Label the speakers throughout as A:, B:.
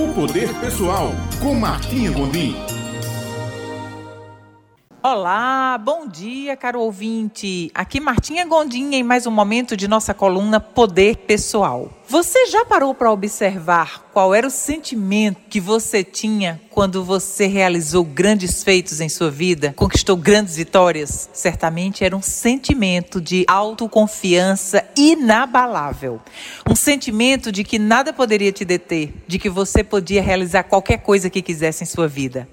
A: O Poder Pessoal, com Martinha Gondim.
B: Olá, bom dia, caro ouvinte. Aqui Martinha Gondim em mais um momento de nossa coluna Poder Pessoal. Você já parou para observar qual era o sentimento que você tinha quando você realizou grandes feitos em sua vida, conquistou grandes vitórias? Certamente era um sentimento de autoconfiança inabalável. Um sentimento de que nada poderia te deter, de que você podia realizar qualquer coisa que quisesse em sua vida.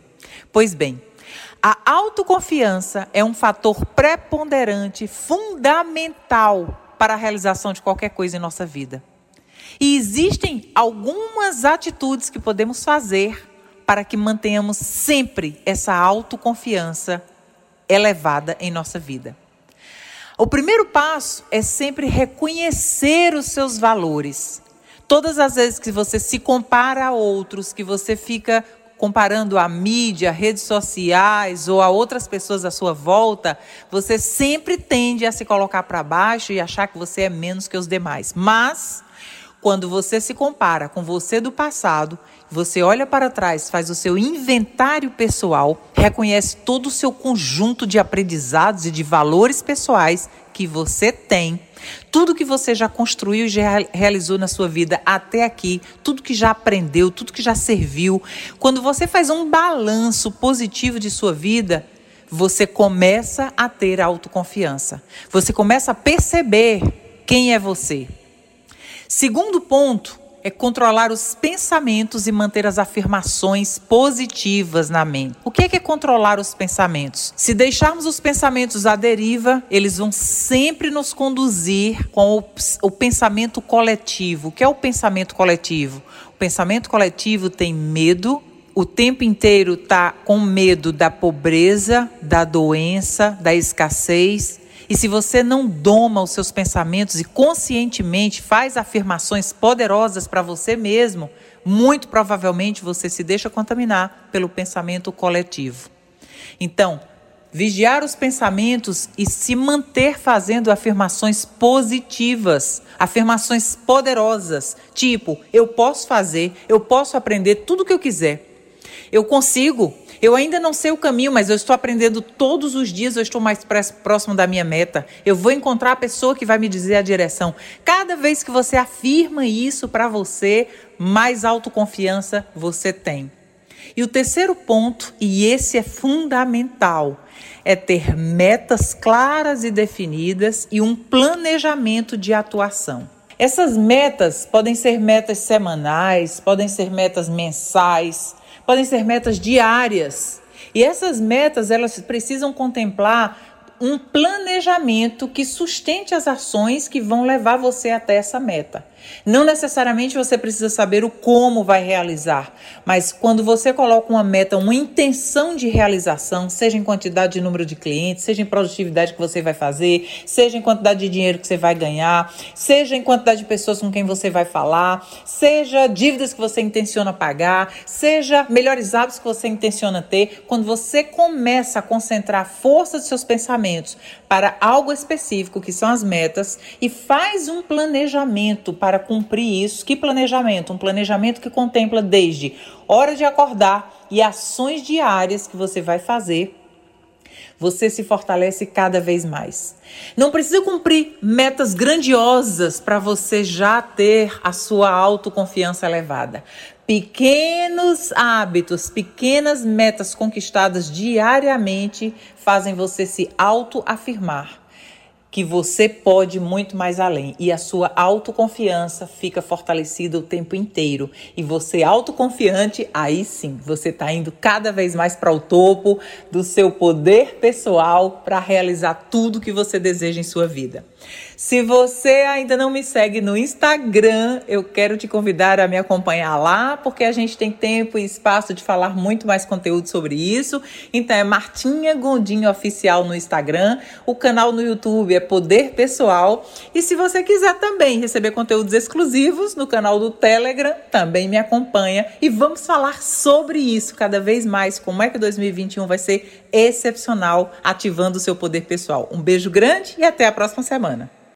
B: Pois bem, a autoconfiança é um fator preponderante, fundamental para a realização de qualquer coisa em nossa vida. E existem algumas atitudes que podemos fazer para que mantenhamos sempre essa autoconfiança elevada em nossa vida. O primeiro passo é sempre reconhecer os seus valores. Todas as vezes que você se compara a outros, que você fica comparando a mídia, redes sociais ou a outras pessoas à sua volta, você sempre tende a se colocar para baixo e achar que você é menos que os demais. Mas quando você se compara com você do passado, você olha para trás, faz o seu inventário pessoal, reconhece todo o seu conjunto de aprendizados e de valores pessoais que você tem tudo que você já construiu e já realizou na sua vida até aqui, tudo que já aprendeu, tudo que já serviu, quando você faz um balanço positivo de sua vida, você começa a ter autoconfiança. Você começa a perceber quem é você. Segundo ponto, é controlar os pensamentos e manter as afirmações positivas na mente. O que é, que é controlar os pensamentos? Se deixarmos os pensamentos à deriva, eles vão sempre nos conduzir com o, o pensamento coletivo. O que é o pensamento coletivo? O pensamento coletivo tem medo, o tempo inteiro está com medo da pobreza, da doença, da escassez e se você não doma os seus pensamentos e conscientemente faz afirmações poderosas para você mesmo, muito provavelmente você se deixa contaminar pelo pensamento coletivo. Então, vigiar os pensamentos e se manter fazendo afirmações positivas, afirmações poderosas, tipo, eu posso fazer, eu posso aprender tudo o que eu quiser. Eu consigo, eu ainda não sei o caminho, mas eu estou aprendendo todos os dias, eu estou mais próximo da minha meta. Eu vou encontrar a pessoa que vai me dizer a direção. Cada vez que você afirma isso para você, mais autoconfiança você tem. E o terceiro ponto, e esse é fundamental, é ter metas claras e definidas e um planejamento de atuação. Essas metas podem ser metas semanais, podem ser metas mensais, podem ser metas diárias. E essas metas, elas precisam contemplar um planejamento que sustente as ações que vão levar você até essa meta. Não necessariamente você precisa saber o como vai realizar, mas quando você coloca uma meta, uma intenção de realização, seja em quantidade de número de clientes, seja em produtividade que você vai fazer, seja em quantidade de dinheiro que você vai ganhar, seja em quantidade de pessoas com quem você vai falar, seja dívidas que você intenciona pagar, seja melhores hábitos que você intenciona ter, quando você começa a concentrar a força dos seus pensamentos para algo específico, que são as metas, e faz um planejamento para para cumprir isso. Que planejamento? Um planejamento que contempla desde hora de acordar e ações diárias que você vai fazer. Você se fortalece cada vez mais. Não precisa cumprir metas grandiosas para você já ter a sua autoconfiança elevada. Pequenos hábitos, pequenas metas conquistadas diariamente fazem você se autoafirmar que você pode muito mais além e a sua autoconfiança fica fortalecida o tempo inteiro. E você autoconfiante, aí sim, você está indo cada vez mais para o topo do seu poder pessoal para realizar tudo que você deseja em sua vida. Se você ainda não me segue no Instagram, eu quero te convidar a me acompanhar lá, porque a gente tem tempo e espaço de falar muito mais conteúdo sobre isso. Então é Martinha Gondinho Oficial no Instagram, o canal no YouTube é Poder Pessoal. E se você quiser também receber conteúdos exclusivos no canal do Telegram, também me acompanha e vamos falar sobre isso cada vez mais, como é que 2021 vai ser excepcional ativando o seu poder pessoal. Um beijo grande e até a próxima semana.